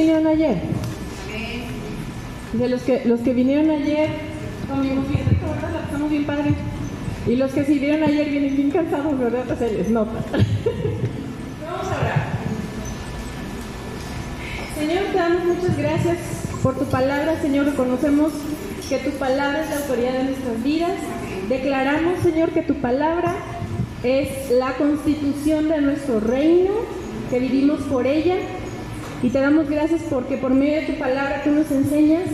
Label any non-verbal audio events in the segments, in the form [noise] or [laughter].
vinieron ayer? De los que, los que vinieron ayer, conmigo bien rico, ¿verdad? La pasamos bien padre. Y los que sí vinieron ayer vienen bien cansados, ¿verdad? Pues se les nota. [laughs] Vamos a orar. Señor, te damos muchas gracias por tu palabra, Señor. Reconocemos que tu palabra es la autoridad de nuestras vidas. Declaramos, Señor, que tu palabra es la constitución de nuestro reino, que vivimos por ella. Y te damos gracias porque por medio de tu palabra tú nos enseñas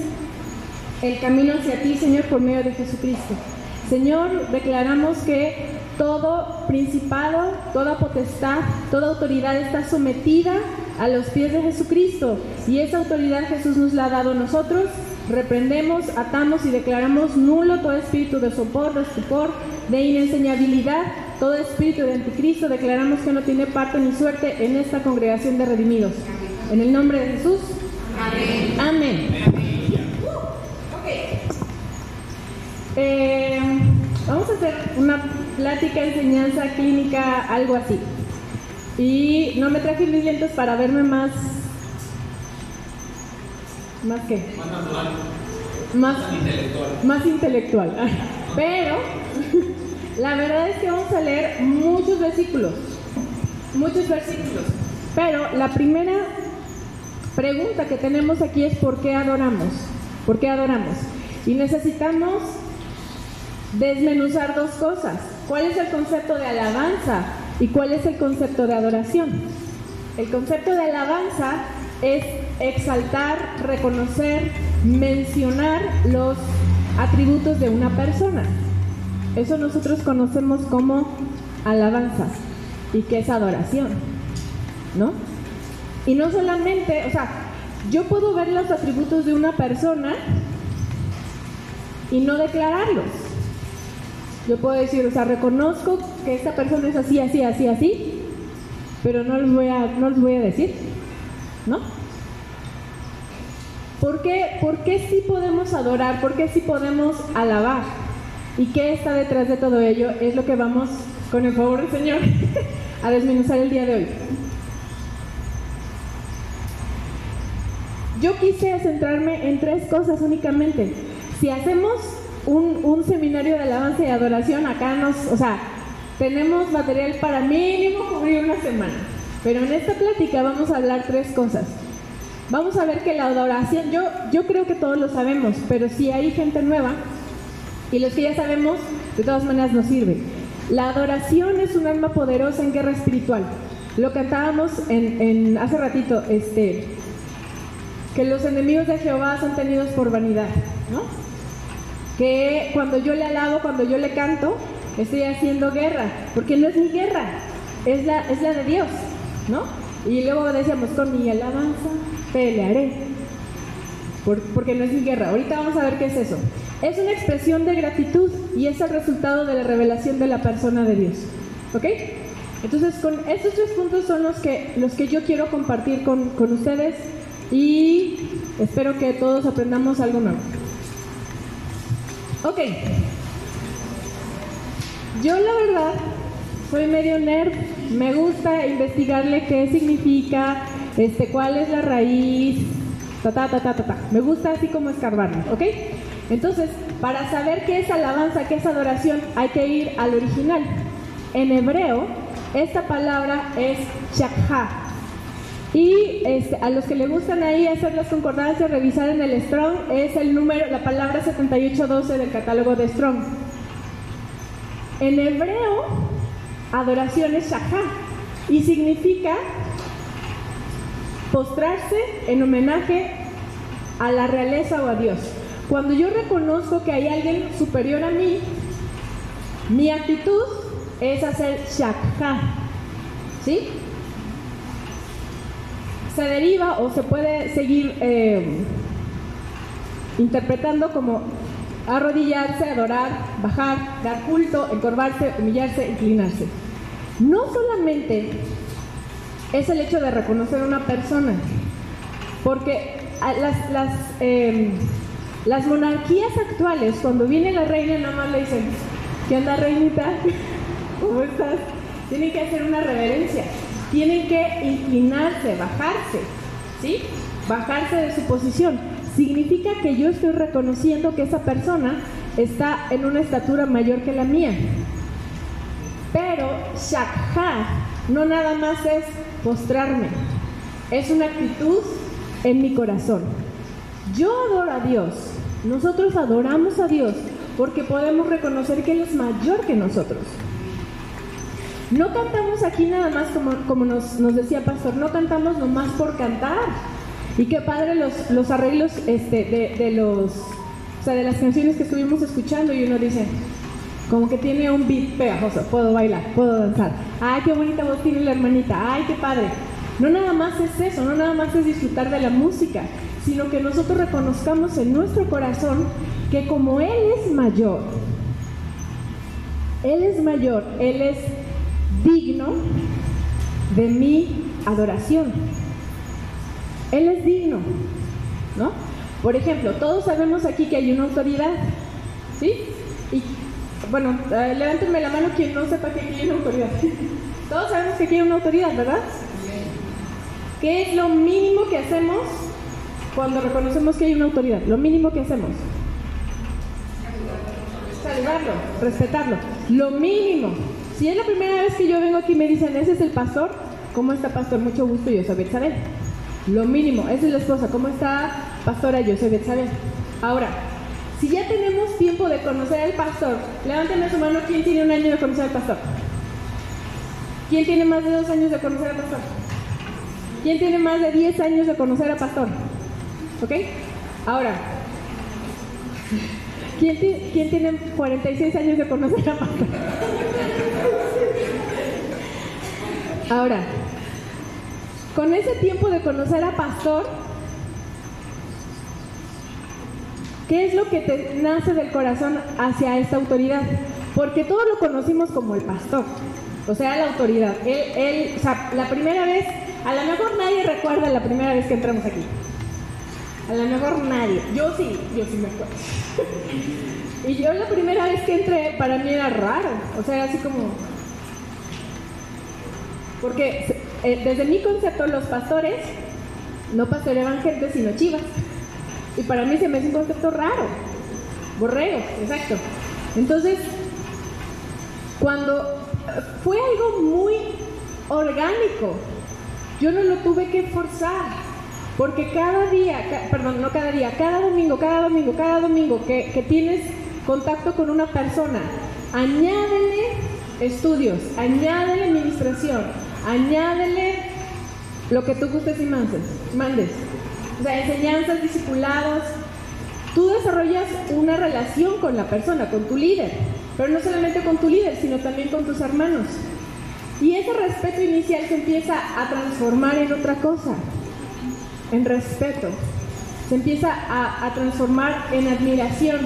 el camino hacia ti, Señor, por medio de Jesucristo. Señor, declaramos que todo principado, toda potestad, toda autoridad está sometida a los pies de Jesucristo. Y esa autoridad Jesús nos la ha dado a nosotros. Reprendemos, atamos y declaramos nulo todo espíritu de sopor, de estupor, de inenseñabilidad, todo espíritu de anticristo. Declaramos que no tiene parte ni suerte en esta congregación de redimidos. En el nombre de Jesús. Amén. Amén. Eh, vamos a hacer una plática, enseñanza clínica, algo así. Y no me traje mis lentes para verme más. ¿Más qué? Más natural. Más, Más intelectual. más intelectual. Pero [laughs] la verdad es que vamos a leer muchos versículos. Muchos versículos. Pero la primera pregunta que tenemos aquí es ¿por qué adoramos? ¿Por qué adoramos? Y necesitamos desmenuzar dos cosas. ¿Cuál es el concepto de alabanza y cuál es el concepto de adoración? El concepto de alabanza es exaltar, reconocer, mencionar los atributos de una persona. Eso nosotros conocemos como alabanza y que es adoración, ¿no? Y no solamente, o sea, yo puedo ver los atributos de una persona y no declararlos. Yo puedo decir, o sea, reconozco que esta persona es así, así, así, así, pero no les voy a, no les voy a decir, ¿no? ¿Por qué, ¿Por qué sí podemos adorar? ¿Por qué sí podemos alabar? ¿Y qué está detrás de todo ello? Es lo que vamos, con el favor del Señor, [laughs] a desmenuzar el día de hoy. Yo quise centrarme en tres cosas únicamente. Si hacemos un, un seminario de alabanza y adoración, acá nos, o sea, tenemos material para mínimo cubrir una semana. Pero en esta plática vamos a hablar tres cosas. Vamos a ver que la adoración, yo, yo creo que todos lo sabemos, pero si hay gente nueva, y los que ya sabemos, de todas maneras nos sirve. La adoración es un alma poderosa en guerra espiritual. Lo cantábamos en, en hace ratito, este, que los enemigos de Jehová son tenidos por vanidad, ¿no? Que cuando yo le alabo, cuando yo le canto, estoy haciendo guerra, porque no es mi guerra, es la, es la de Dios, ¿no? Y luego decíamos, con mi alabanza pelearé, por- porque no es mi guerra. Ahorita vamos a ver qué es eso. Es una expresión de gratitud y es el resultado de la revelación de la persona de Dios, ¿ok? Entonces, con estos tres puntos son los que, los que yo quiero compartir con, con ustedes y espero que todos aprendamos algo nuevo. Ok. Yo la verdad soy medio nerd, me gusta investigarle qué significa, este, cuál es la raíz. Me gusta así como escarbarme, ¿ok? Entonces, para saber qué es alabanza, qué es adoración, hay que ir al original. En hebreo, esta palabra es shakha. Y a los que le gustan ahí hacer las concordancias, revisar en el Strong, es el número, la palabra 7812 del catálogo de Strong. En hebreo, adoración es shakha y significa postrarse en homenaje a la realeza o a Dios. Cuando yo reconozco que hay alguien superior a mí, mi actitud es hacer shakha. ¿Sí? Se deriva o se puede seguir eh, interpretando como arrodillarse, adorar, bajar, dar culto, encorvarse, humillarse, inclinarse. No solamente es el hecho de reconocer a una persona, porque las, las, eh, las monarquías actuales, cuando viene la reina, nada más le dicen, ¿qué onda reinita? [laughs] ¿Cómo estás? Tienen que hacer una reverencia, tienen que inclinarse, bajarse, ¿sí? bajarse de su posición. Significa que yo estoy reconociendo que esa persona está en una estatura mayor que la mía. Pero Shakhar no nada más es postrarme, es una actitud en mi corazón. Yo adoro a Dios, nosotros adoramos a Dios porque podemos reconocer que Él es mayor que nosotros. No cantamos aquí nada más como, como nos, decía Pastor, no cantamos nomás por cantar. Y qué padre los, los arreglos este, de, de, los, o sea, de las canciones que estuvimos escuchando y uno dice, como que tiene un beat pegajoso, puedo bailar, puedo danzar. Ay, qué bonita voz tiene la hermanita, ay, qué padre. No nada más es eso, no nada más es disfrutar de la música, sino que nosotros reconozcamos en nuestro corazón que como Él es mayor, Él es mayor, Él es digno de mi adoración. Él es digno, ¿no? Por ejemplo, todos sabemos aquí que hay una autoridad, ¿sí? Y bueno, eh, levántenme la mano quien no sepa que aquí hay una autoridad. [laughs] todos sabemos que aquí hay una autoridad, ¿verdad? ¿Qué es lo mínimo que hacemos cuando reconocemos que hay una autoridad? Lo mínimo que hacemos. Saludarlo, respetarlo. Lo mínimo. Si es la primera vez que yo vengo aquí y me dicen, ese es el pastor, ¿cómo está pastor? Mucho gusto, yo soy Betsabel. Lo mínimo, esa es la esposa, ¿cómo está pastora? Yo soy Betsabel. Ahora, si ya tenemos tiempo de conocer al pastor, levánteme su mano, ¿quién tiene un año de conocer al pastor? ¿Quién tiene más de dos años de conocer al pastor? ¿Quién tiene más de diez años de conocer al pastor? ¿Ok? Ahora, [laughs] ¿quién, ¿quién tiene 46 años de conocer al pastor? Ahora, con ese tiempo de conocer a pastor, ¿qué es lo que te nace del corazón hacia esta autoridad? Porque todos lo conocimos como el pastor, o sea, la autoridad. Él, él, la primera vez, a lo mejor nadie recuerda la primera vez que entramos aquí. A lo mejor nadie. Yo sí, yo sí me acuerdo. [laughs] y yo la primera vez que entré, para mí era raro. O sea, así como, porque eh, desde mi concepto los pastores no pastoreaban gente sino chivas. Y para mí se me hace un concepto raro. Borrego, exacto. Entonces, cuando fue algo muy orgánico, yo no lo tuve que forzar. Porque cada día, perdón, no cada día, cada domingo, cada domingo, cada domingo que, que tienes contacto con una persona, añádele estudios, añádele administración, añádele lo que tú gustes y mandes, mandes. O sea, enseñanzas, discipulados. Tú desarrollas una relación con la persona, con tu líder, pero no solamente con tu líder, sino también con tus hermanos. Y ese respeto inicial se empieza a transformar en otra cosa, en respeto. Se empieza a, transformar en admiración,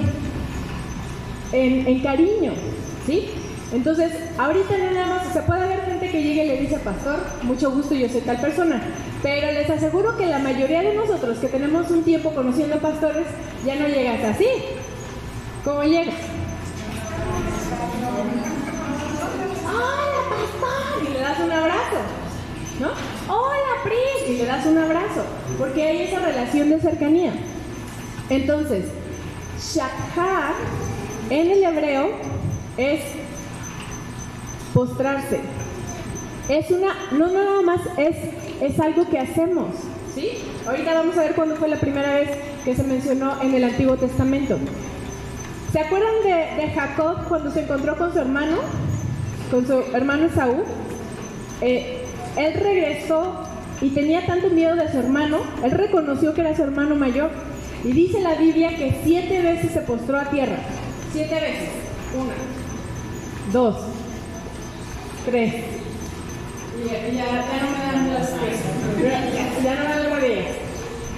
en, cariño, ¿sí? Entonces, ahorita no nada más, se puede haber que llegue y le dice, pastor, mucho gusto, yo soy tal persona. Pero les aseguro que la mayoría de nosotros que tenemos un tiempo conociendo pastores, ya no llegas así. ¿Cómo llegas? Hola, pastor, y le das un abrazo. ¿No? Hola, Pris, y le das un abrazo. Porque hay esa relación de cercanía. Entonces, Shakhar en el hebreo es postrarse. Es una, no nada más es, es algo que hacemos, ¿sí? Ahorita vamos a ver cuándo fue la primera vez que se mencionó en el Antiguo Testamento. ¿Se acuerdan de, Jacob cuando se encontró con su hermano? Con su hermano Saúl. Eh, él regresó y tenía tanto miedo de su hermano, él reconoció que era su hermano mayor y dice la Biblia que siete veces se postró a tierra. Siete veces. Una, dos, Tres. Ya, no me dan las. Ya, no me dan.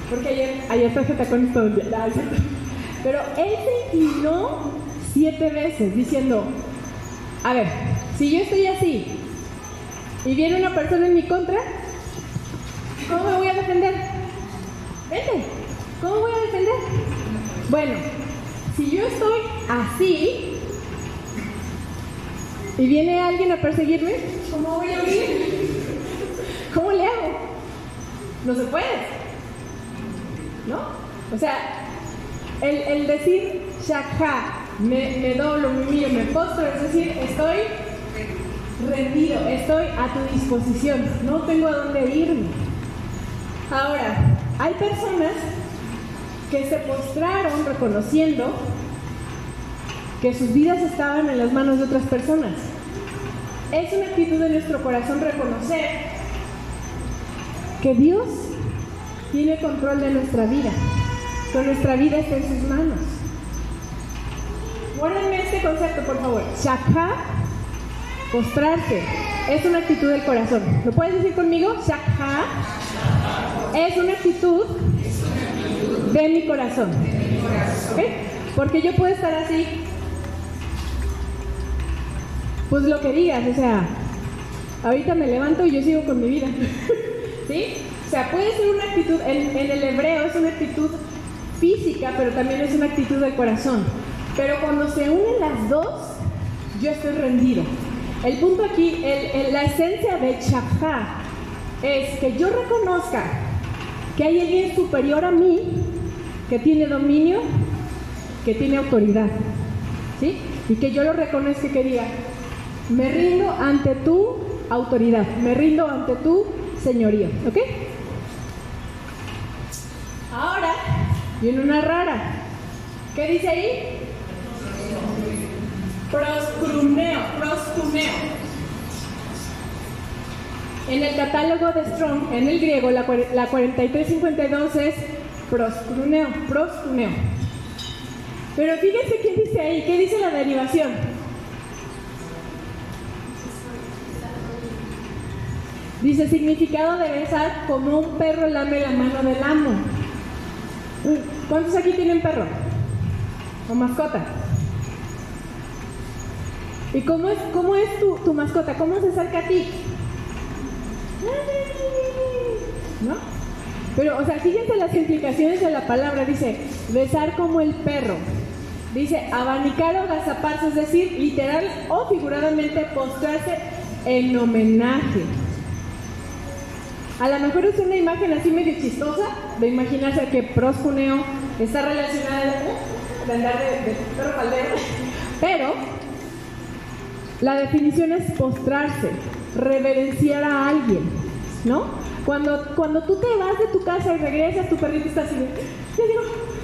Porque ayer, ayer traje tacones todo el día. Pero él se inclinó siete veces diciendo, a ver, si yo estoy así y viene una persona en mi contra, ¿cómo me voy a defender? Vete, ¿cómo voy a defender? Bueno, si yo estoy así, y viene alguien a perseguirme, ¿cómo voy a huir? ¿Cómo le hago? No se puede. ¿no? O sea, el, decir shakha, me, me doblo, me humillo, me postro, es decir, estoy rendido, estoy a tu disposición, no tengo a dónde irme. Ahora, hay personas que se postraron reconociendo que sus vidas estaban en las manos de otras personas. Es una actitud de nuestro corazón reconocer que Dios tiene control de nuestra vida, que nuestra vida está en sus manos. Guárdenme este concepto, por favor. Shakha, postrarse, es una actitud del corazón. ¿Lo puedes decir conmigo? Shakha es una actitud de mi corazón. Porque yo puedo estar así pues lo que digas, o sea, ahorita me levanto y yo sigo con mi vida. [laughs] ¿Sí? O sea, puede ser una actitud, en, el hebreo es una actitud física, pero también es una actitud del corazón. Pero cuando se unen las dos, yo estoy rendido. El punto aquí, la esencia de chafá es que yo reconozca que hay alguien superior a mí que tiene dominio, que tiene autoridad. ¿Sí? Y que yo lo reconozca y que diga, me rindo ante tu autoridad, me rindo ante tu señoría, ¿ok? Ahora viene una rara. ¿Qué dice ahí? Proscruneo, proscuneo. En el catálogo de Strong, en el griego, la, la 4352 es proscruneo. Pero fíjense qué dice ahí, qué dice la derivación. Dice, significado de besar como un perro lame la mano del amo. ¿Cuántos aquí tienen perro? ¿O mascota? ¿Y cómo es, cómo es tu, tu mascota? ¿Cómo se acerca a ti? ¿No? Pero, o sea, fíjense las implicaciones de la palabra. Dice, besar como el perro. Dice, abanicar o gazaparse, es decir, literal o figuradamente postrarse en homenaje. A lo mejor es una imagen así medio chistosa de imaginarse que proscuneo está relacionada de andar de, perro caldero, [laughs] pero la definición es postrarse, reverenciar a alguien, ¿no? Cuando, cuando tú te vas de tu casa y regresas, tu perrito está así, digo,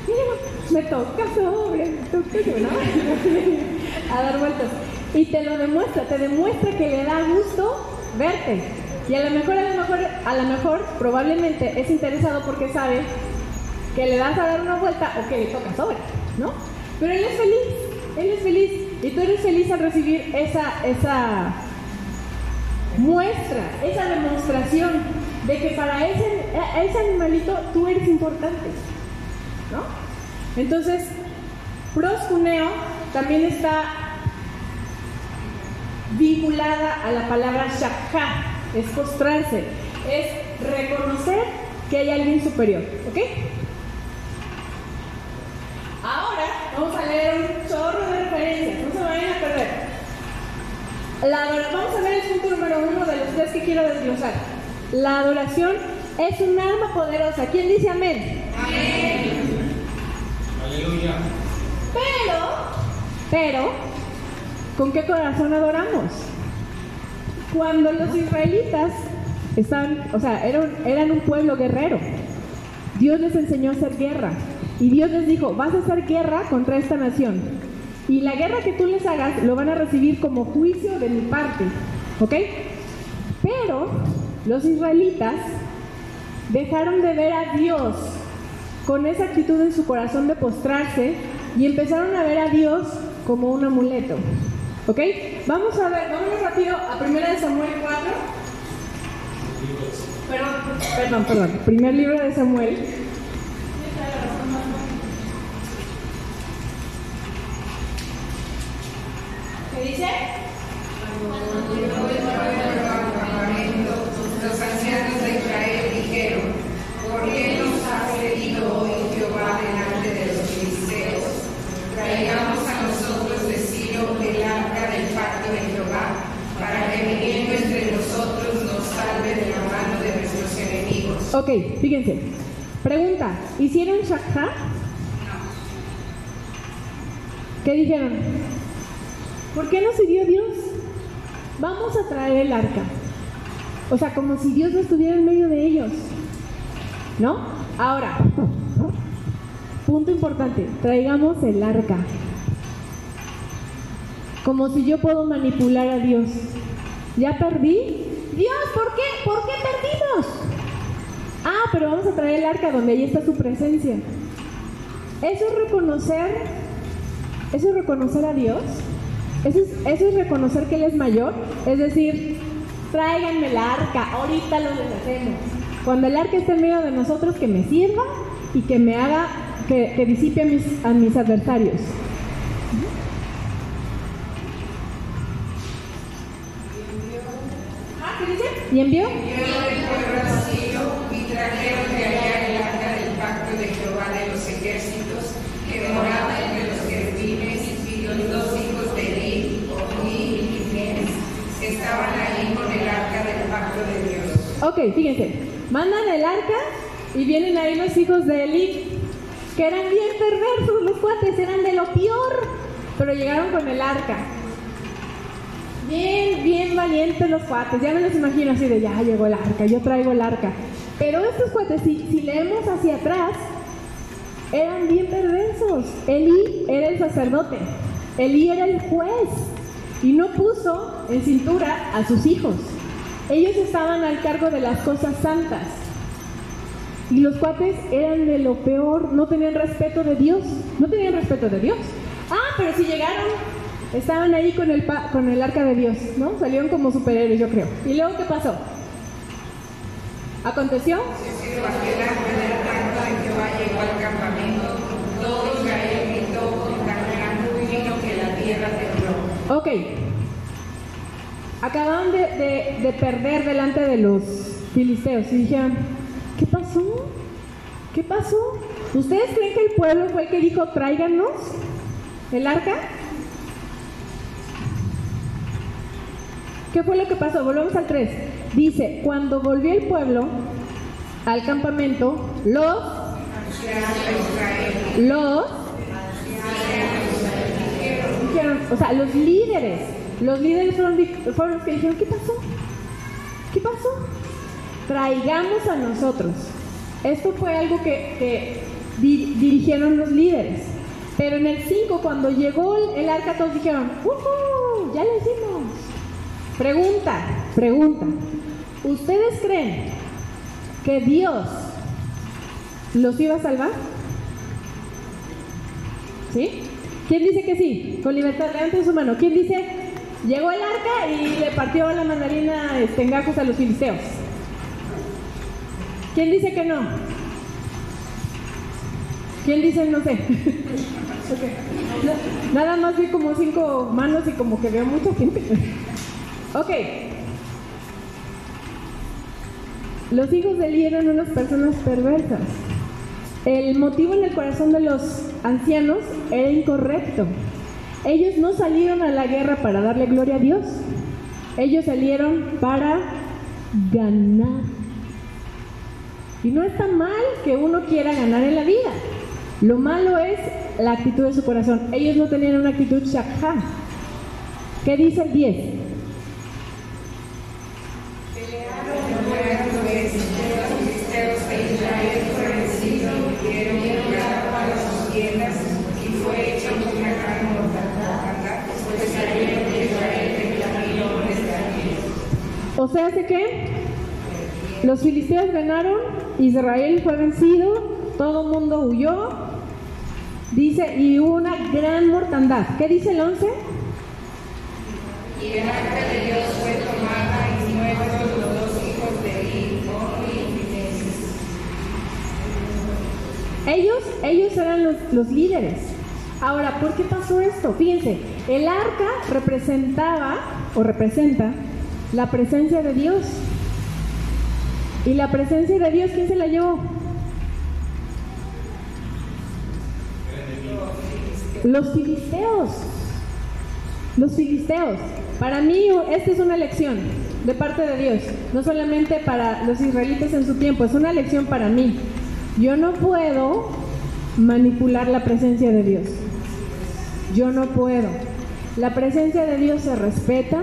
ya me toca sobre, me toca, ¿no? [laughs] a dar vueltas. Y te lo demuestra, te demuestra que le da gusto verte. Y a lo mejor, a lo mejor, a lo mejor, probablemente es interesado porque sabe que le vas a dar una vuelta o que le toca sobre, ¿no? Pero él es feliz, él es feliz. Y tú eres feliz al recibir esa, esa muestra, esa demostración de que para ese, ese animalito tú eres importante, ¿no? Entonces, proscuneo también está vinculada a la palabra shakha, es postrarse, es reconocer que hay alguien superior, ¿ok? Ahora vamos a leer un chorro de referencias, no se vayan a perder. vamos a ver el punto número uno de los tres que quiero desglosar. La adoración es un arma poderosa. ¿Quién dice amén? Amén. Aleluya. Pero, pero, ¿con qué corazón adoramos? Cuando los israelitas estaban, o sea, eran, eran un pueblo guerrero, Dios les enseñó a hacer guerra. Y Dios les dijo, vas a hacer guerra contra esta nación. Y la guerra que tú les hagas lo van a recibir como juicio de mi parte. ¿Ok? Pero los israelitas dejaron de ver a Dios con esa actitud en su corazón de postrarse y empezaron a ver a Dios como un amuleto. ¿Ok? Vamos a ver, vamos rápido a 1 de Samuel 4. Perdón, perdón, perdón. Primer libro de Samuel. ¿Qué dice? Los ancianos de Israel dijeron, ¿por qué nos ha pedido hoy Jehová delante de los filisteos? Traigamos a nosotros de Silo el arca del pacto de Jehová, para que viniendo entre nosotros nos salve de la mano de nuestros enemigos. Ok, fíjense. Pregunta, ¿hicieron Shakha? ¿Qué dijeron? ¿Por qué no sirvió Dios? Vamos a traer el arca. O sea, como si Dios no estuviera en medio de ellos. ¿No? Ahora, punto importante, traigamos el arca. Como si yo puedo manipular a Dios. ¿Ya perdí? Dios, ¿por qué? ¿Por qué perdimos? Ah, pero vamos a traer el arca donde ahí está su presencia. Eso es reconocer, eso es reconocer a Dios. Eso es, reconocer que Él es mayor. Es decir, tráiganme el arca, ahorita lo deshacemos. Cuando el arca esté en medio de nosotros, que me sirva y que me haga, que, que disipe a mis, a mis adversarios. Ah, ¿qué? ¿Y envió? Ok, fíjense, mandan el arca y vienen ahí los hijos de Eli, que eran bien perversos los cuates, eran de lo peor, pero llegaron con el arca. Bien, bien valientes los cuates, ya me los imagino así de ya llegó el arca, yo traigo el arca. Pero estos cuates, si, si leemos hacia atrás, eran bien perversos. Eli era el sacerdote, Eli era el juez y no puso en cintura a sus hijos. Ellos estaban al cargo de las cosas santas. Y los cuates eran de lo peor, no tenían respeto de Dios, no tenían respeto de Dios. Ah, pero si llegaron, estaban ahí con el, con el arca de Dios, ¿no? Salieron como superhéroes, yo creo. ¿Y luego qué pasó? ¿Aconteció? Ok. Acababan de, de- de perder delante de los filisteos y dijeron, ¿qué pasó? ¿Qué pasó? ¿Ustedes creen que el pueblo fue el que dijo, tráiganos el arca? ¿Qué fue lo que pasó? Volvemos al 3. Dice, cuando volvió el pueblo al campamento, los, los, o sea, los líderes, los líderes fueron, fueron que dijeron, ¿qué pasó? ¿Qué pasó? Traigamos a nosotros. Esto fue algo que, que di- dirigieron los líderes. Pero en el 5, cuando llegó el, el arca, todos dijeron, ¡Uhú! Ya lo hicimos. Pregunta, pregunta. ¿Ustedes creen que Dios los iba a salvar? ¿Sí? ¿Quién dice que sí? Con libertad, levanten su mano. ¿Quién dice? Llegó el arca y le partió la mandarina este, en a los filisteos. ¿Quién dice que no? ¿Quién dice no sé? [laughs] Nada más vi como cinco manos y como que veo mucha gente. [laughs] Ok. Los hijos de Eli eran unas personas perversas. El motivo en el corazón de los ancianos era incorrecto. Ellos no salieron a la guerra para darle gloria a Dios. Ellos salieron para ganar. Y no está mal que uno quiera ganar en la vida. Lo malo es la actitud de su corazón. Ellos no tenían una actitud shakha. ¿Qué dice el 10? Pelearon pues, los filisteos de Israel y fue hecha una gran mortandad, pues salieron de Israel de mil hombres de aquí. O sea, ¿hace qué? Los filisteos ganaron, Israel fue vencido, todo el mundo huyó, dice, y hubo una gran mortandad. ¿Qué dice el 11? Y el arca de Dios fue tomada y muertos los dos hijos de Eli. Ellos, ellos eran los, los líderes. Ahora, ¿por qué pasó esto? Fíjense, el arca representaba o representa la presencia de Dios. Y la presencia de Dios, ¿quién se la llevó? Los filisteos. Los filisteos. Para mí, esta es una lección de parte de Dios. No solamente para los israelitas en su tiempo, es una lección para mí. Yo no puedo manipular la presencia de Dios. Yo no puedo. La presencia de Dios se respeta,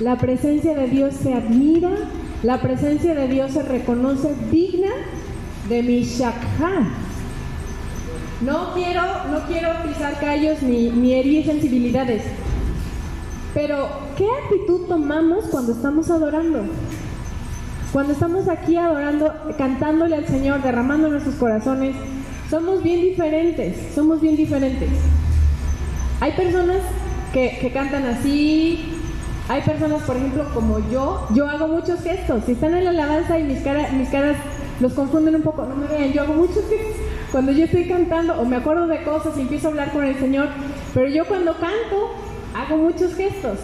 la presencia de Dios se admira, la presencia de Dios se reconoce digna de mi shakha. No quiero, no quiero pisar callos ni, herir sensibilidades. Pero, ¿qué actitud tomamos cuando estamos adorando? Cuando estamos aquí adorando, cantándole al Señor, derramando nuestros corazones, somos bien diferentes, somos bien diferentes. Hay personas que cantan así, hay personas, por ejemplo, como yo, yo hago muchos gestos. Si están en la alabanza y mis, cara, mis caras los confunden un poco, no me vean, yo hago muchos gestos. Cuando yo estoy cantando o me acuerdo de cosas y empiezo a hablar con el Señor, pero yo cuando canto hago muchos gestos.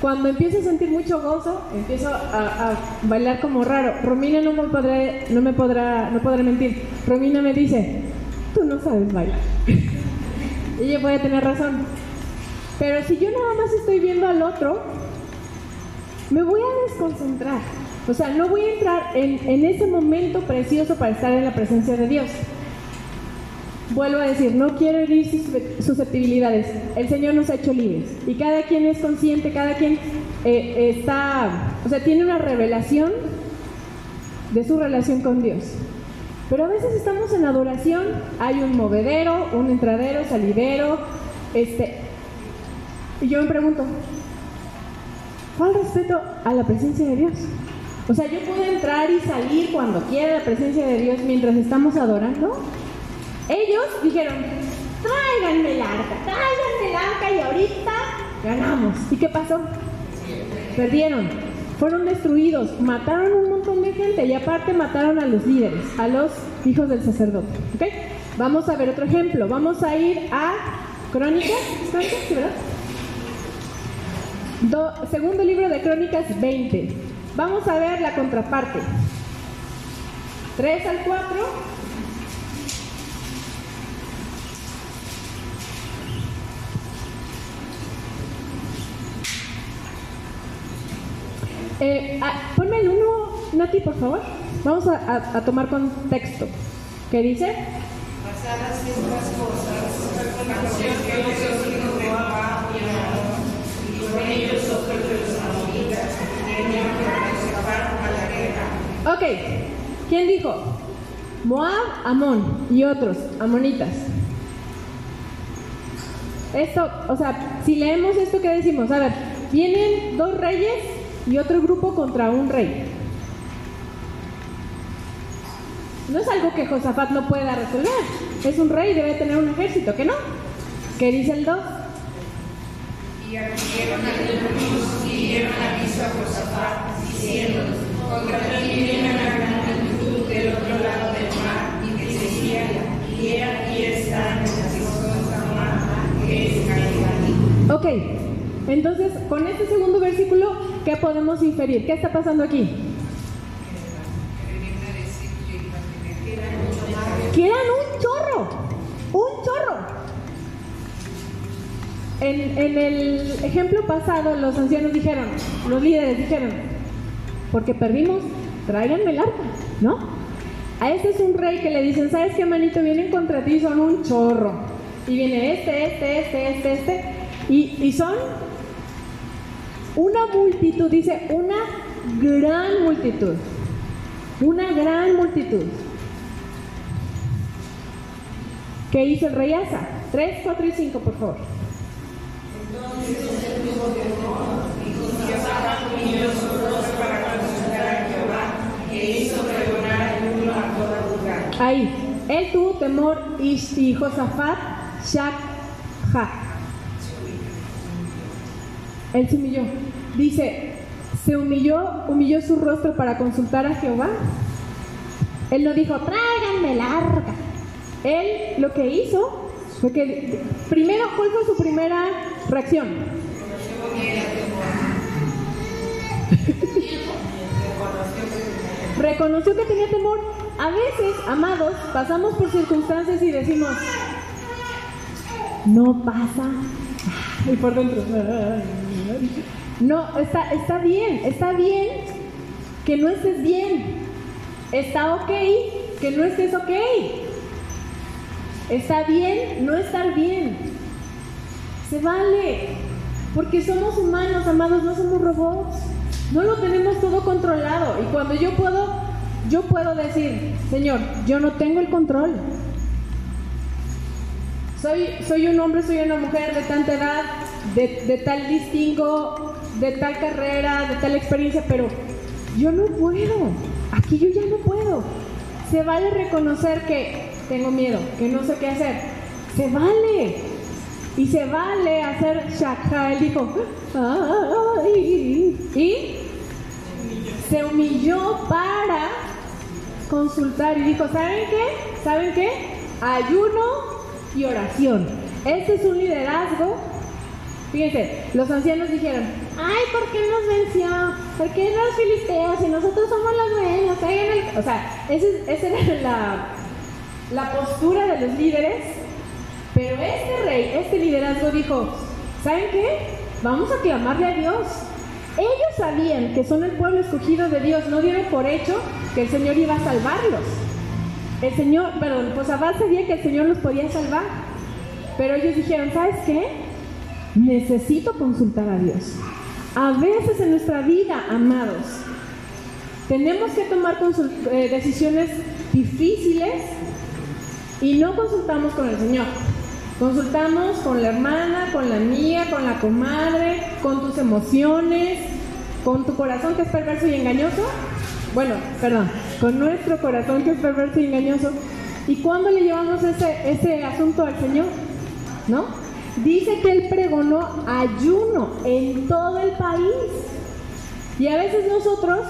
Cuando empiezo a sentir mucho gozo, empiezo a, bailar como raro. Romina no me podrá, no me podrá, no podrá mentir. Romina me dice, tú no sabes bailar. [laughs] y ella puede tener razón. Pero si yo nada más estoy viendo al otro, me voy a desconcentrar. O sea, no voy a entrar en, en ese momento precioso para estar en la presencia de Dios. Vuelvo a decir, no quiero herir susceptibilidades. El Señor nos ha hecho libres y cada quien es consciente, cada quien eh, está, o sea, tiene una revelación de su relación con Dios. Pero a veces estamos en adoración, hay un movedero, un entradero, salidero, este, y yo me pregunto, ¿cuál respeto a la presencia de Dios? O sea, yo puedo entrar y salir cuando quiera la presencia de Dios mientras estamos adorando. Ellos dijeron, tráiganme el arca, tráiganme el arca y ahorita ganamos. ¿Y qué pasó? Perdieron, fueron destruidos, mataron un montón de gente y aparte mataron a los líderes, a los hijos del sacerdote. ¿Okay? Vamos a ver otro ejemplo, vamos a ir a Crónicas, segundo libro de Crónicas 20. Vamos a ver la contraparte. 3 al 4 Eh, ah, ponme el 1, Nati, por favor. Vamos a, a, tomar contexto. ¿Qué dice? Pasadas estas cosas, nación que los hijos de Jehová y con ellos otros de los amonitas, venían para escapar a la guerra. Ok, ¿quién dijo? Moab, Amón y otros, amonitas. Esto, o sea, si leemos esto, ¿qué decimos? A ver, vienen dos reyes y otro grupo contra un rey. No es algo que Josafat no pueda resolver. Es un rey, debe tener un ejército, ¿que no? ¿Qué dice el 2? Y acudieron algunos y dieron aviso a Josafat, diciendo, contra ti viene una gran multitud del otro lado del mar, y que decía, y aquí están las hijos de que es Caín. Ok, entonces, con este segundo versículo, ¿qué podemos inferir? ¿Qué está pasando aquí? Que eran un chorro, un chorro. En, el ejemplo pasado, los ancianos dijeron, los líderes dijeron, porque perdimos, tráiganme el arca, ¿no? A este es un rey que le dicen, ¿sabes qué, manito? Vienen contra ti, son un chorro. Y viene este, este, este, este, este. Y, son una multitud, dice, una gran multitud. Una gran multitud. ¿Qué hizo el rey Asa? 3, 4 y 5, por favor. Ahí, él tuvo temor y Josafat Shak Ha. Él se humilló. Dice, se humilló, humilló su rostro para consultar a Jehová. Él no dijo, tráiganme el arca. Él lo que hizo fue que, primero, ¿cuál fue su primera reacción? Reconoció que tenía temor. A veces, amados, pasamos por circunstancias y decimos, no pasa. Y por dentro, no, está, bien, está bien que no estés bien. Está ok que no estés ok. Está bien no estar bien. Se vale. Porque somos humanos, amados, no somos robots. No lo tenemos todo controlado. Y cuando yo puedo, yo puedo decir, Señor, yo no tengo el control. Soy, soy un hombre, soy una mujer de tanta edad, de, de tal distingo, de tal carrera, de tal experiencia, pero yo no puedo. Aquí yo ya no puedo. Se vale reconocer que tengo miedo, que no sé qué hacer. Se vale. Y se vale hacer shakha. Él dijo, Ay. y se humilló para consultar y dijo, ¿saben qué? ¿Saben qué? Ayuno y oración. Este es un liderazgo. Fíjense, los ancianos dijeron, ay, ¿por qué nos venció? ¿Por qué los filisteos y nosotros somos los buenos? O sea, esa era la, la postura de los líderes. Pero este rey, este liderazgo dijo, ¿saben qué? Vamos a clamarle a Dios. Ellos sabían que son el pueblo escogido de Dios, no dieron por hecho que el Señor iba a salvarlos. El Señor, perdón, pues Abad sabía que el Señor los podía salvar. Pero ellos dijeron, ¿sabes qué? Necesito consultar a Dios. A veces en nuestra vida, amados, tenemos que tomar eh, decisiones difíciles y no consultamos con el Señor. Consultamos con la hermana, con la amiga, con la comadre, con tus emociones, con tu corazón que es perverso y engañoso. Bueno, perdón, con nuestro corazón que es perverso y engañoso. ¿Y cuándo le llevamos ese, ese asunto al Señor? ¿No? Dice que Él pregonó ayuno en todo el país. Y a veces nosotros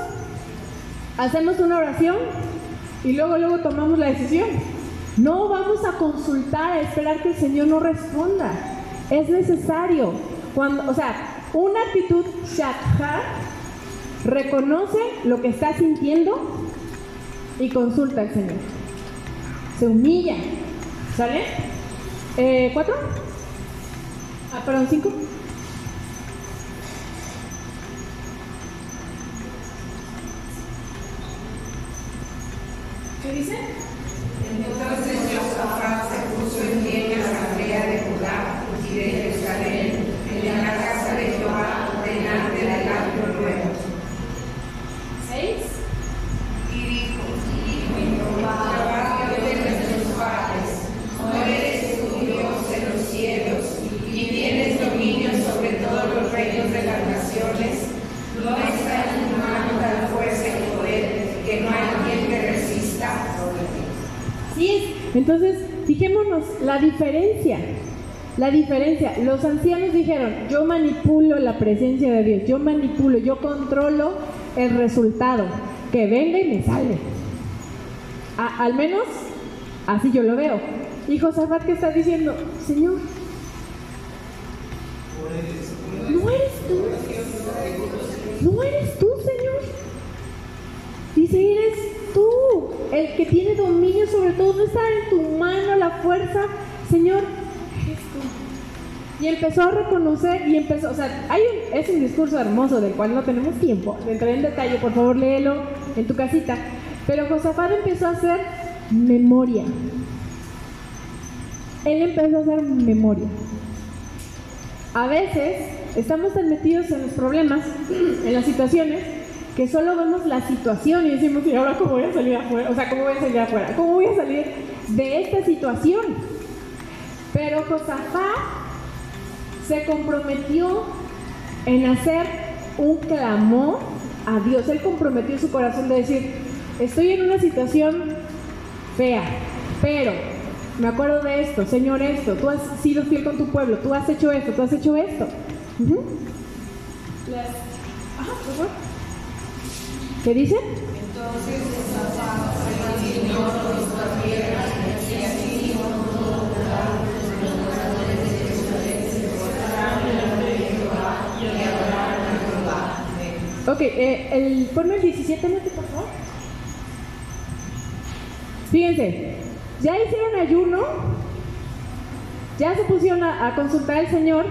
hacemos una oración y luego, luego tomamos la decisión. No vamos a consultar, a esperar que el Señor nos responda. Es necesario. Cuando, o sea, una actitud shakha reconoce lo que está sintiendo y consulta al Señor. Se humilla. ¿Sale? Eh, ¿Cuatro? Ah, perdón, cinco. ¿Qué dice? Entonces Josafat se puso en pie en la asamblea de Judá y de Jerusalén, en la casa de Jehová, delante del atrio nuevo. ¿Seis? Y dijo, Jehová, Dios de nuestros padres, no eres tu Dios en los cielos, y tienes dominio sobre todos los reinos de las naciones. No está en tu mano tal fuerza y poder, que no hay quien te resista. Sí es. Entonces, fijémonos la diferencia. La diferencia. Los ancianos dijeron, yo manipulo la presencia de Dios, yo manipulo, yo controlo el resultado. Que venga y me sale. Al menos así yo lo veo. Y Josafat que está diciendo, Señor, no eres tú. No eres tú, Señor. Dice, eres tú el que tiene dominio está en tu mano la fuerza, Señor. Y empezó a reconocer y empezó, o sea, hay un, es un discurso hermoso del cual no tenemos tiempo de entrar en detalle, por favor léelo en tu casita. Pero Josafat empezó a hacer memoria. Él empezó a hacer memoria. A veces estamos tan metidos en los problemas, en las situaciones, que solo vemos la situación y decimos, ¿y ahora cómo voy a salir afuera? O sea, ¿cómo voy a salir afuera? ¿Cómo voy a salir de esta situación? Pero Josafat se comprometió en hacer un clamor a Dios. Él comprometió su corazón de decir, estoy en una situación fea, pero me acuerdo de esto, Señor, esto, tú has sido fiel con tu pueblo, tú has hecho esto, tú has hecho esto. Por favor. ¿Qué dice? Entonces. Ok, eh, el, ponme el 17, Mati, por favor. Fíjense, ya hicieron ayuno, ya se pusieron a consultar al Señor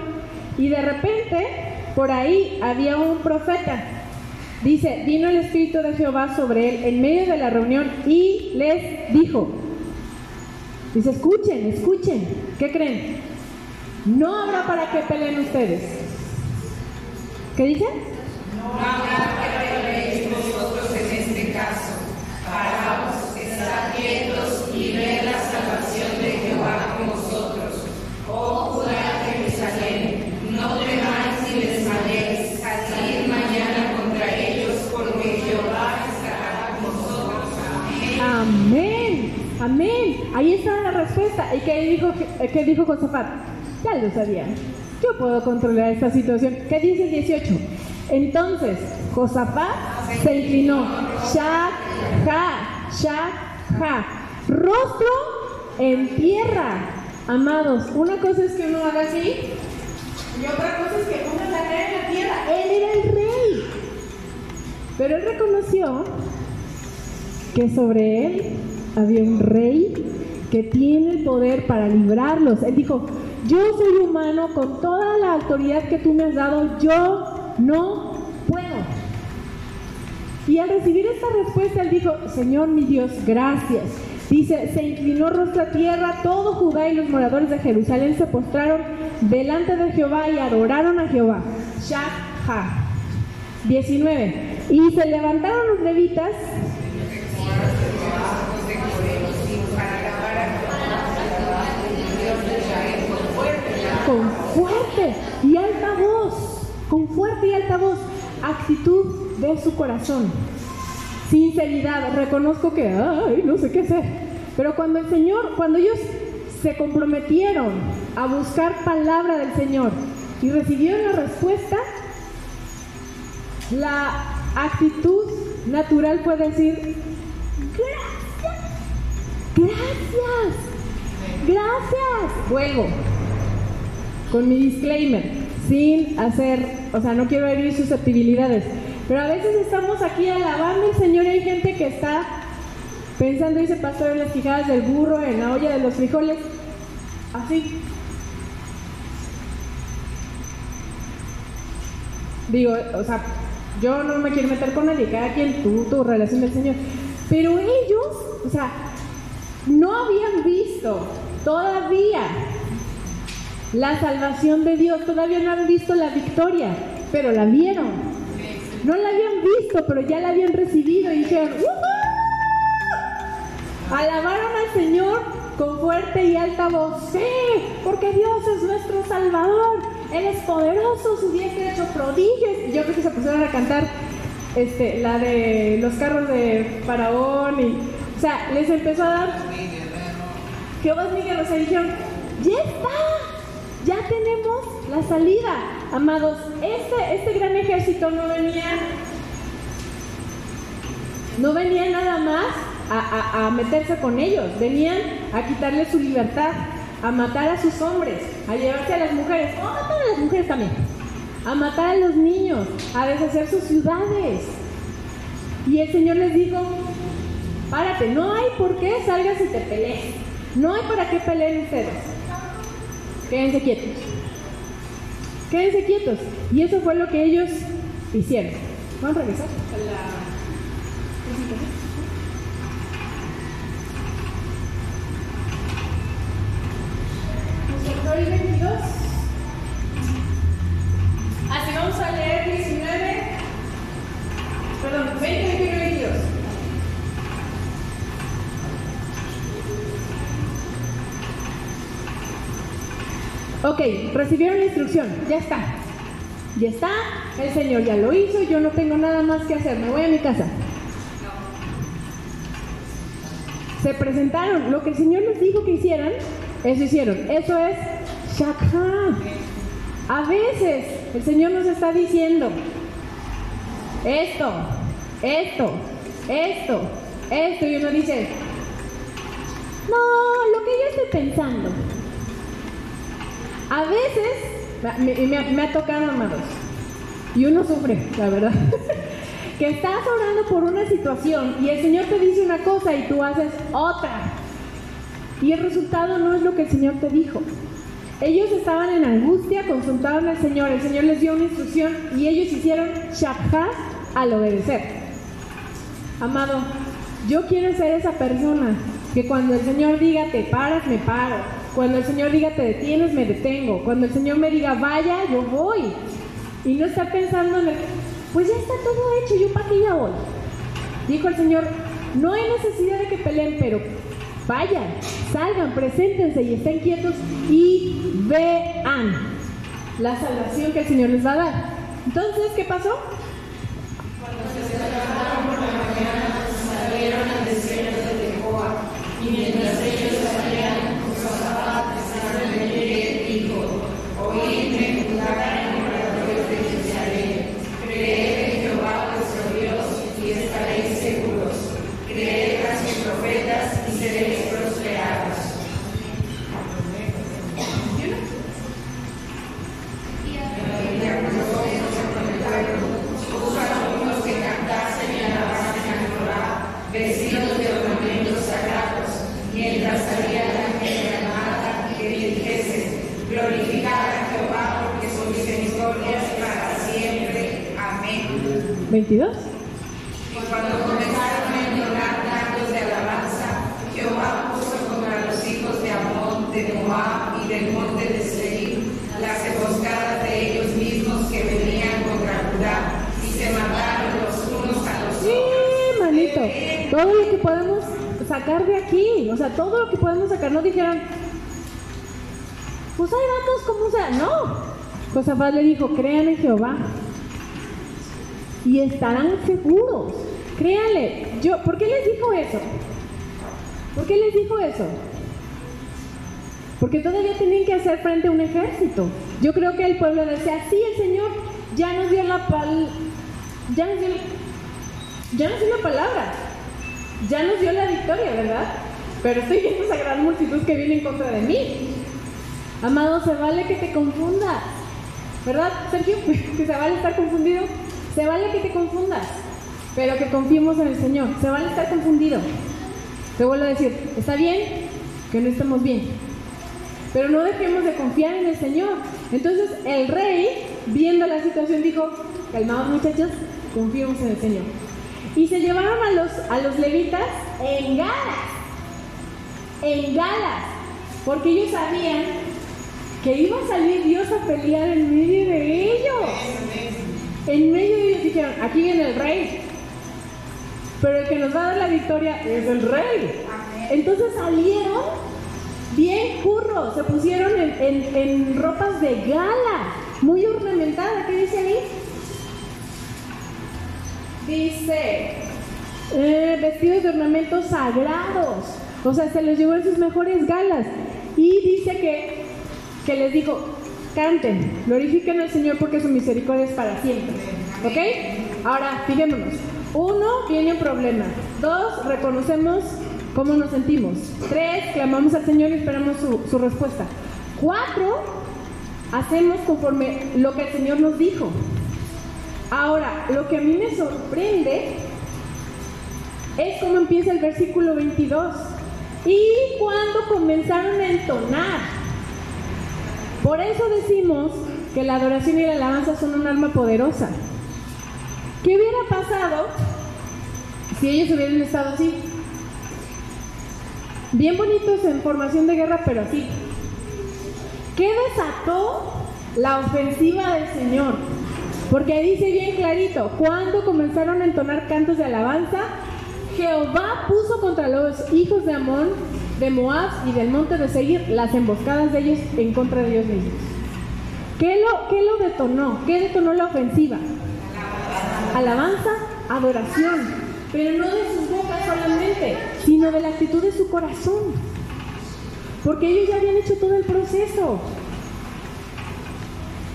y de repente por ahí había un profeta Dice, vino el Espíritu de Jehová sobre él en medio de la reunión y les dijo, dice, escuchen, escuchen, ¿qué creen? No habrá para qué peleen ustedes. ¿Qué dice? No habrá que peleéis vosotros en este caso. Paraos, estad quietos Amén. Ahí está la respuesta. ¿Y qué dijo, qué dijo Josafat? Ya lo sabía. Yo puedo controlar esta situación. ¿Qué dice el 18? Entonces, Josafat se inclinó. Shak, ja, shak, ja. Rostro en tierra. Amados, una cosa es que uno haga así y otra cosa es que ponga la cara en la tierra. Él era el rey. Pero él reconoció que sobre él había un rey que tiene el poder para librarlos. Él dijo, yo soy humano con toda la autoridad que tú me has dado, yo no puedo. Y al recibir esta respuesta, él dijo, Señor mi Dios, gracias. Dice, se inclinó rostro a tierra, todo Judá y los moradores de Jerusalén se postraron delante de Jehová y adoraron a Jehová. Shah 19. Y se levantaron los levitas con fuerte y alta voz, con fuerte y alta voz, actitud de su corazón. Sinceridad, reconozco que, ay, no sé qué hacer. Pero cuando el Señor, cuando ellos se comprometieron a buscar palabra del Señor y recibieron la respuesta, la actitud natural fue decir, gracias, gracias, gracias. Vuelvo con mi disclaimer, sin hacer, o sea, no quiero herir susceptibilidades, pero a veces estamos aquí alabando al Señor y hay gente que está pensando, dice pastor, en las quijadas del burro, en la olla de los frijoles, así. Digo, o sea, yo no me quiero meter con nadie, cada quien tú, tu relación del Señor. Pero ellos, o sea, no habían visto todavía la salvación de Dios, todavía no han visto la victoria, pero la vieron. No la habían visto, pero ya la habían recibido y dijeron, "¡Uhú!". alabaron al Señor con fuerte y alta voz, sí, porque Dios es nuestro Salvador, Él es poderoso, su diestra ha hecho prodigios. Y yo creo que se pusieron a cantar este, la de los carros de Faraón, y, o sea, les empezó a dar Jehová es mi guerrero, se dijeron, ya está, ya tenemos la salida, amados. Este, este gran ejército no venía, no venía nada más a, a- meterse con ellos, venían a quitarles su libertad, a matar a sus hombres, a llevarse a las mujeres, a matar a las mujeres también, a matar a los niños, a deshacer sus ciudades. Y el Señor les dijo, párate, no hay por qué salgas y te pelees, no hay para qué peleen ustedes. Quédense quietos. Quédense quietos. Y eso fue lo que ellos hicieron. Vamos a regresar recibieron la instrucción, ya está. Ya está, el Señor ya lo hizo, yo no tengo nada más que hacer, me voy a mi casa. Se presentaron, lo que el Señor les dijo que hicieran, eso hicieron. Eso es Shakha. A veces el Señor nos está diciendo esto, esto, esto, esto, y uno dice, no, lo que yo estoy pensando. A veces, me, me- ha tocado, amados, y uno sufre, la verdad, [laughs] que estás orando por una situación y el Señor te dice una cosa y tú haces otra. Y el resultado no es lo que el Señor te dijo. Ellos estaban en angustia, consultaron al Señor, el Señor les dio una instrucción y ellos hicieron shakha al obedecer. Amado, yo quiero ser esa persona que cuando el Señor diga te paras, me paro. Cuando el Señor diga te detienes, me detengo. Cuando el Señor me diga vaya, yo voy. Y no estar pensando en el, pues ya está todo hecho, yo para qué ya voy. Dijo el Señor, no hay necesidad de que peleen, pero vayan, salgan, preséntense y estén quietos y vean la salvación que el Señor les va a dar. Entonces, ¿qué pasó? Cuando se levantaron por la mañana, salieron al desierto de Tecoa, y mientras ellos 22. Y cuando comenzaron a entonar cantos de alabanza, Jehová puso contra los hijos de Amón, de Moab y del monte de Seir las emboscadas de ellos mismos que venían contra Judá y se mataron los unos a los Sí, otros. manito. Todo lo que podemos sacar de aquí, o sea, todo lo que podemos sacar, no dijeron, pues ahí vamos como sea, no. Josafat le dijo, crean en Jehová y estarán seguros. Créanle. Yo, ¿por qué les dijo eso? ¿Por qué les dijo eso? Porque todavía tenían que hacer frente a un ejército. Yo creo que el pueblo decía, sí, el Señor ya nos dio la pal ya nos dio, ya nos dio la palabra, ya nos dio la victoria, ¿verdad? Pero estoy viendo [laughs] esa gran multitud que viene en contra de mí. Amado, se vale que te confundas, ¿verdad, Sergio? [laughs] Que se vale estar confundido. Se vale que te confundas, pero que confiemos en el Señor. Se vale estar confundido. Te vuelvo a decir, está bien que no estemos bien, pero no dejemos de confiar en el Señor. Entonces el rey, viendo la situación, dijo, calmados muchachos, confiemos en el Señor. Y se llevaron a los, a los levitas en galas, en galas, porque ellos sabían que iba a salir Dios a pelear en medio de ellos. En medio de ellos dijeron, aquí viene el rey, pero el que nos va a dar la victoria es el rey. Entonces salieron bien curros, se pusieron en, en- en ropas de gala, muy ornamentada. ¿Qué dice ahí? Dice, eh, vestidos de ornamentos sagrados. O sea, se los llevó en sus mejores galas. Y dice que, que les dijo, canten, glorifiquen al Señor porque su misericordia es para siempre. ¿Ok? Ahora, fijémonos. Uno, viene un problema. Dos, reconocemos cómo nos sentimos. Tres, clamamos al Señor y esperamos su, su respuesta. Cuatro, hacemos conforme lo que el Señor nos dijo. Ahora, lo que a mí me sorprende es cómo empieza el versículo 22. Y cuando comenzaron a entonar. Por eso decimos que la adoración y la alabanza son un arma poderosa. ¿Qué hubiera pasado si ellos hubieran estado así? Bien bonitos en formación de guerra, pero así. ¿Qué desató la ofensiva del Señor? Porque ahí dice bien clarito, cuando comenzaron a entonar cantos de alabanza, Jehová puso contra los hijos de Amón, de Moab y del monte de Seir las emboscadas de ellos en contra de ellos mismos. ¿Qué lo, qué lo detonó? ¿Qué detonó la ofensiva? Alabanza, adoración, pero no de sus bocas solamente, sino de la actitud de su corazón. Porque ellos ya habían hecho todo el proceso.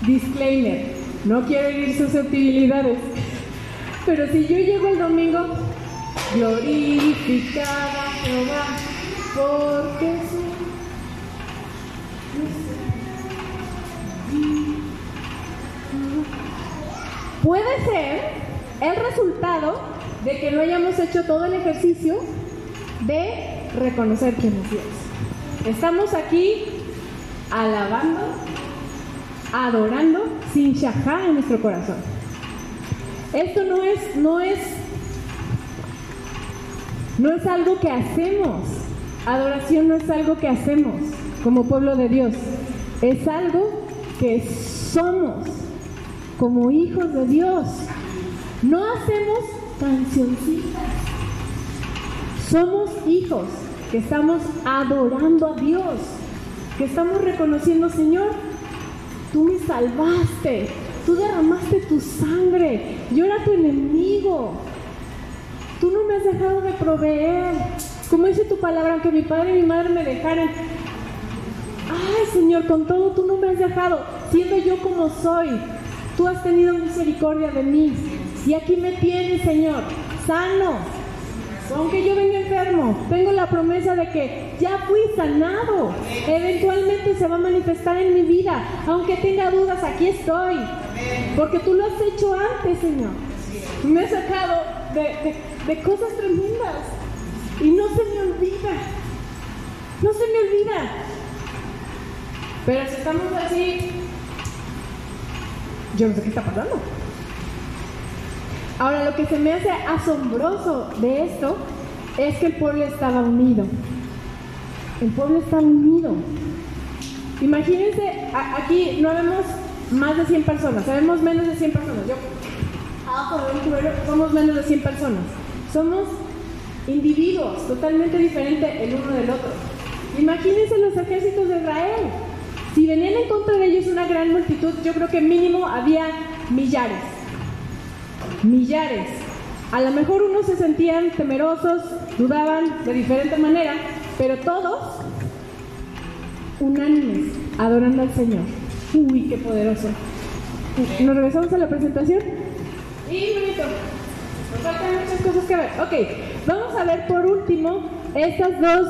Disclaimer, no quiero herir susceptibilidades, pero si yo llego el domingo, glorificada Jehová, porque Puede ser el resultado de que no hayamos hecho todo el ejercicio de reconocer quién es Dios. Estamos aquí alabando, adorando sin shajá en nuestro corazón. Esto no es, no es, no es algo que hacemos. Adoración no es algo que hacemos como pueblo de Dios. Es algo que somos como hijos de Dios. No hacemos cancioncitas. Somos hijos que estamos adorando a Dios, que estamos reconociendo, Señor, tú me salvaste, tú derramaste tu sangre, yo era tu enemigo, tú no me has dejado de proveer. Como dice tu palabra, aunque mi padre y mi madre me dejaran, ay Señor, con todo tú no me has dejado, siendo yo como soy, tú has tenido misericordia de mí. Y aquí me tienes, Señor, sano. Aunque yo venga enfermo, tengo la promesa de que ya fui sanado. Eventualmente se va a manifestar en mi vida. Aunque tenga dudas, aquí estoy. Porque tú lo has hecho antes, Señor. Me has sacado de, de cosas tremendas. Y no se me olvida. No se me olvida. Pero si estamos así, yo no sé qué está pasando. Ahora, lo que se me hace asombroso de esto es que el pueblo estaba unido. El pueblo estaba unido. Imagínense, aquí no vemos más de 100 personas, sabemos menos de 100 personas. Yo, somos menos de 100 personas. Somos individuos totalmente diferentes el uno del otro. Imagínense los ejércitos de Israel. Si venían en contra de ellos una gran multitud, yo creo que mínimo había millares. Millares. A lo mejor unos se sentían temerosos, dudaban de diferente manera, pero todos unánimes, adorando al Señor. Uy, qué poderoso. ¿Nos regresamos a la presentación? Y bonito. Nos faltan muchas cosas que ver. Ok, vamos a ver por último estas dos,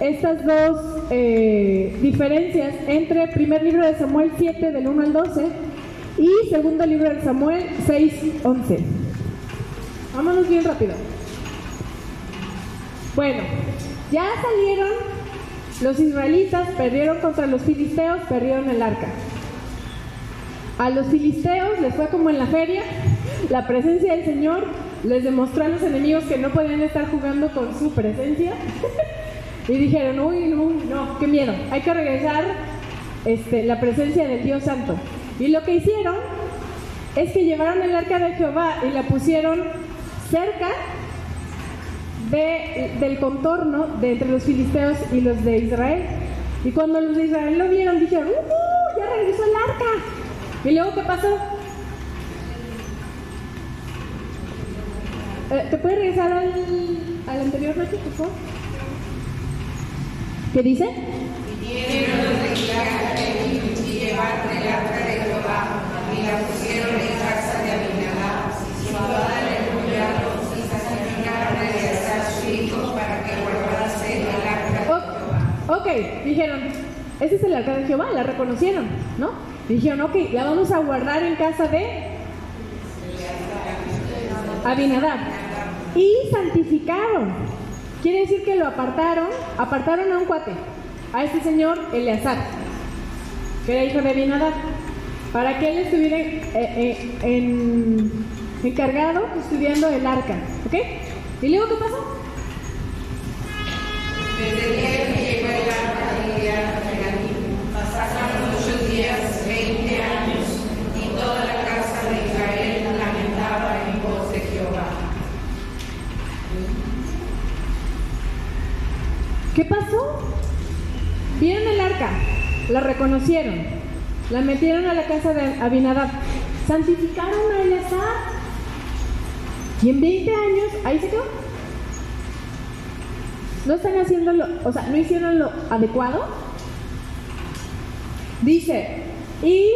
estas dos eh, diferencias entre primer libro de Samuel 7 del 1 al 12 y segundo libro de Samuel 6, 11. Vámonos bien rápido. Bueno, ya salieron los israelitas, perdieron contra los filisteos, perdieron el arca. A los filisteos les fue como en la feria, la presencia del Señor les demostró a los enemigos que no podían estar jugando con su presencia. [laughs] Y dijeron, uy, no, no, qué miedo, hay que regresar este, la presencia del Dios Santo. Y lo que hicieron es que llevaron el arca de Jehová y la pusieron cerca del contorno de entre los filisteos y los de Israel. Y cuando los de Israel lo vieron, dijeron, ¡Uh, ya regresó el arca! ¿Y luego qué pasó? ¿Te puedes regresar al, al anterior, Nacho, por favor? ¿Qué dice? Y. Ok, dijeron, ese es el arca de Jehová, la reconocieron, ¿no? Dijeron, ok, la vamos a guardar en casa de Abinadab. Y santificaron. Quiere decir que lo apartaron, apartaron a un cuate, a este señor Eleazar, que era hijo de Abinadab, para que él estuviera eh, eh, en, encargado estudiando el arca. ¿Ok? ¿Y luego qué pasó? Desde el día que llegó el arca de Jehová, pasaron muchos días, 20 años, y toda la casa de Israel lamentaba en voz de Jehová. ¿Qué pasó? Vieron el arca, la reconocieron, la metieron a la casa de Abinadab, santificaron a Eleazar. Y en 20 años, ahí se quedó. No están haciendo lo, o sea, no hicieron lo adecuado. Dice, y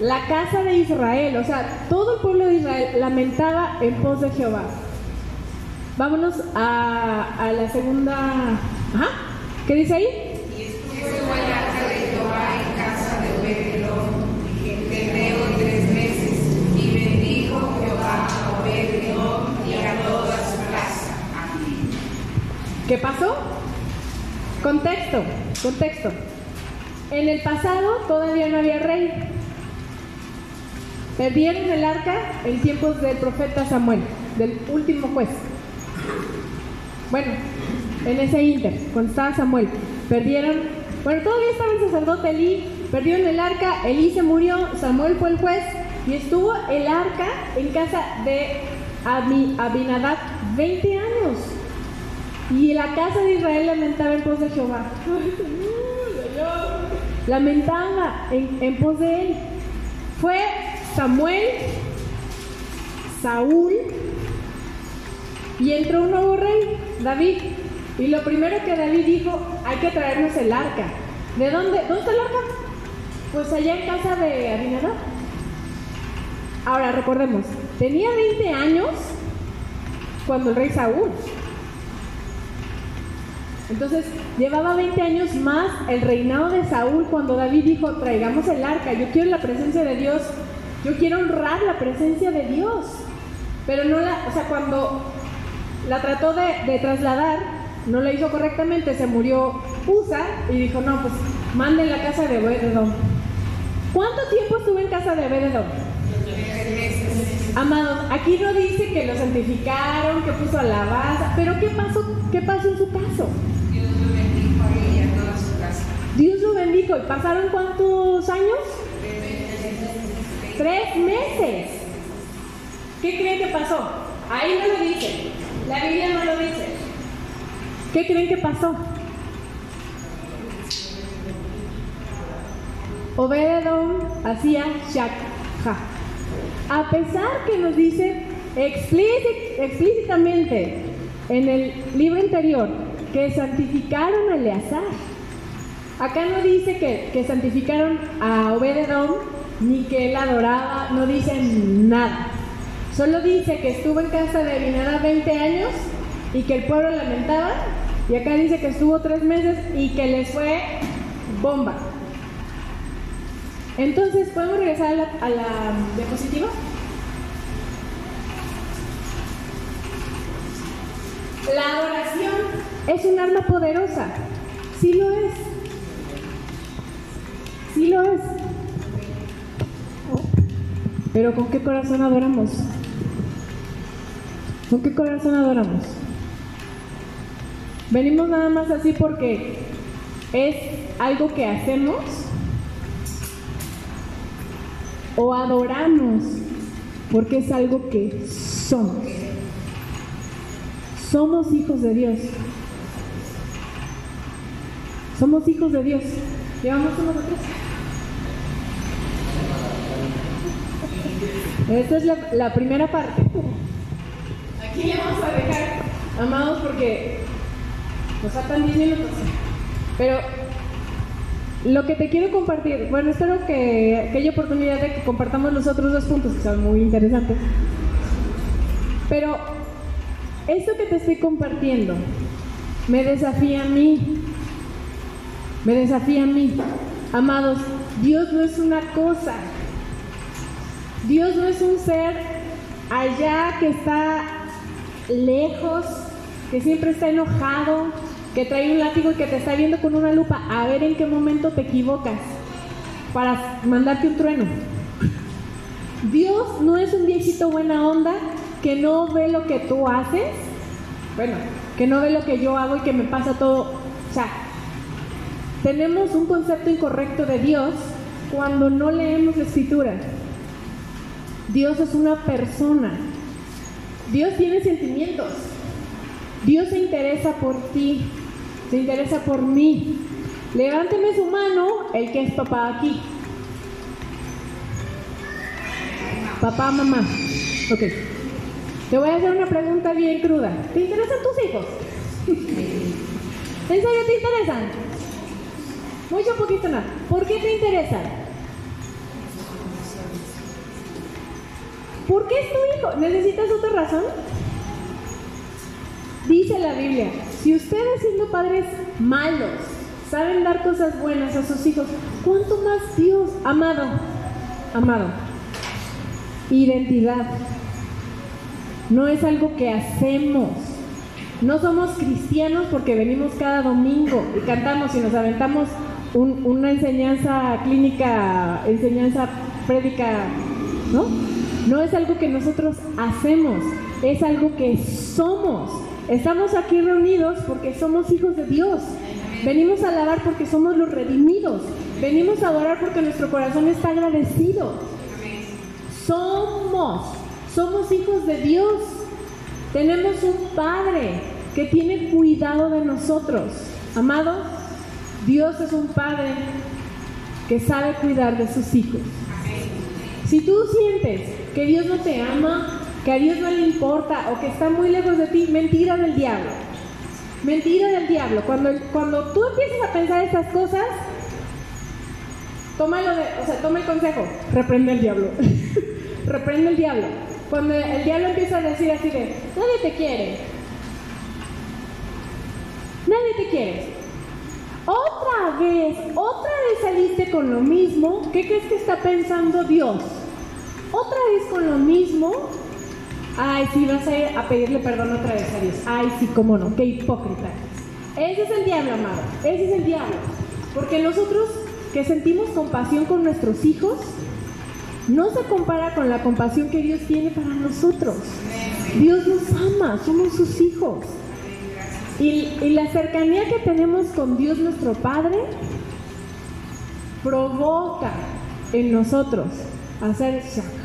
la casa de Israel, o sea, todo el pueblo de Israel lamentaba en pos de Jehová. Vámonos a, a la segunda. ¿Qué dice ahí? Y estuvo el arca de Jehová en casa de Obed-Edom, hebreo tres meses, y bendijo a Obed-Edom y a toda su casa. ¿Qué pasó? Contexto, contexto. En el pasado todavía no había rey. Perdieron el arca en tiempos del profeta Samuel, del último juez. Bueno, en ese inter, cuando estaba Samuel, perdieron, bueno, todavía estaba el sacerdote Elí, perdieron el arca, Elí se murió, Samuel fue el juez y estuvo el arca en casa de Abinadab 20 años. Y la casa de Israel lamentaba en pos de Jehová. [laughs] Lamentaba en, en pos de él. Fue Samuel, Saúl, y entró un nuevo rey, David. Y lo primero que David dijo, hay que traernos el arca. ¿De dónde? ¿Dónde está el arca? Pues allá en casa de Abinadab. Ahora recordemos, tenía 20 años cuando el rey Saúl. Entonces, llevaba 20 años más el reinado de Saúl cuando David dijo, traigamos el arca, yo quiero la presencia de Dios, yo quiero honrar la presencia de Dios. Pero no la, o sea, cuando la trató de, trasladar, no la hizo correctamente, se murió Usa y dijo, no, pues manden la casa de Obededón. ¿Cuánto tiempo estuvo en casa de Obededón? Amados, aquí no dice que lo santificaron, que puso alabanza, pero ¿qué pasó, qué pasó en su caso? Dios lo bendijo a ella, a toda su casa. Dios lo bendijo. ¿Y pasaron cuántos años? Tres meses. ¿Qué creen que pasó? Ahí no lo dice. La Biblia no lo dice. ¿Qué creen que pasó? Obededón hacía shakha. A pesar que nos dice explícitamente en el libro anterior que santificaron a Eleazar. Acá no dice que, que santificaron a Obededón ni que él adoraba, no dice nada. Solo dice que estuvo en casa de Abinadab 20 años y que el pueblo lamentaba. Y acá dice que estuvo tres meses y que les fue bomba. Entonces, ¿podemos regresar a la, a diapositiva? La adoración es un arma poderosa. Sí lo es. Sí lo es. Pero ¿con qué corazón adoramos? ¿Con qué corazón adoramos? Venimos nada más así porque es algo que hacemos o adoramos porque es algo que somos. Somos hijos de Dios. Somos hijos de Dios. ¿Llevamos nosotros? Esta es la, la primera parte. Aquí le vamos a dejar, amados, porque nos faltan 10 minutos. Pero lo que te quiero compartir, bueno, espero que, que haya oportunidad de que compartamos los otros dos puntos que son muy interesantes. Pero esto que te estoy compartiendo me desafía a mí. Me desafía a mí. Amados, Dios no es una cosa. Dios no es un ser allá que está lejos, que siempre está enojado, que trae un látigo y que te está viendo con una lupa a ver en qué momento te equivocas para mandarte un trueno. Dios no es un viejito buena onda que no ve lo que tú haces, bueno, que no ve lo que yo hago y que me pasa todo. O sea, tenemos un concepto incorrecto de Dios cuando no leemos la escritura. Dios es una persona. Dios tiene sentimientos. Dios se interesa por ti. Se interesa por mí. Levánteme su mano el que es papá aquí. Papá, mamá. Ok. Te voy a hacer una pregunta bien cruda. ¿Te interesan tus hijos? ¿En serio te interesan? Mucho poquito nada. ¿Por qué te interesan? ¿Por qué es tu hijo? ¿Necesitas otra razón? Dice la Biblia, si ustedes siendo padres malos saben dar cosas buenas a sus hijos, ¿cuánto más Dios, amado, amado? Identidad. No es algo que hacemos. No somos cristianos porque venimos cada domingo y cantamos y nos aventamos una enseñanza clínica, enseñanza prédica ¿no? No es algo que nosotros hacemos, es algo que somos. Estamos aquí reunidos porque somos hijos de Dios. Venimos a alabar porque somos los redimidos. Venimos a adorar porque nuestro corazón está agradecido. Somos, somos hijos de Dios. Tenemos un Padre que tiene cuidado de nosotros. Amado, Dios es un Padre que sabe cuidar de sus hijos. Si tú sientes que Dios no te ama, que a Dios no le importa o que está muy lejos de ti, mentira del diablo. Mentira del diablo. Cuando, cuando tú empiezas a pensar estas cosas, tómalo de, o sea, toma el consejo, reprende el diablo. [laughs] reprende el diablo. Cuando el diablo empieza a decir así de, nadie te quiere. Nadie te quiere. Otra vez, otra vez saliste con lo mismo. ¿Qué crees que está pensando Dios? Otra vez con lo mismo. Ay, sí, vas a ir a pedirle perdón otra vez a Dios. Ay, sí, cómo no, qué hipócrita. Ese es el diablo, amado. Ese es el diablo. Porque nosotros que sentimos compasión con nuestros hijos, no se compara con la compasión que Dios tiene para nosotros. Dios nos ama, somos sus hijos. Y, la cercanía que tenemos con Dios nuestro Padre provoca en nosotros hacer shakha,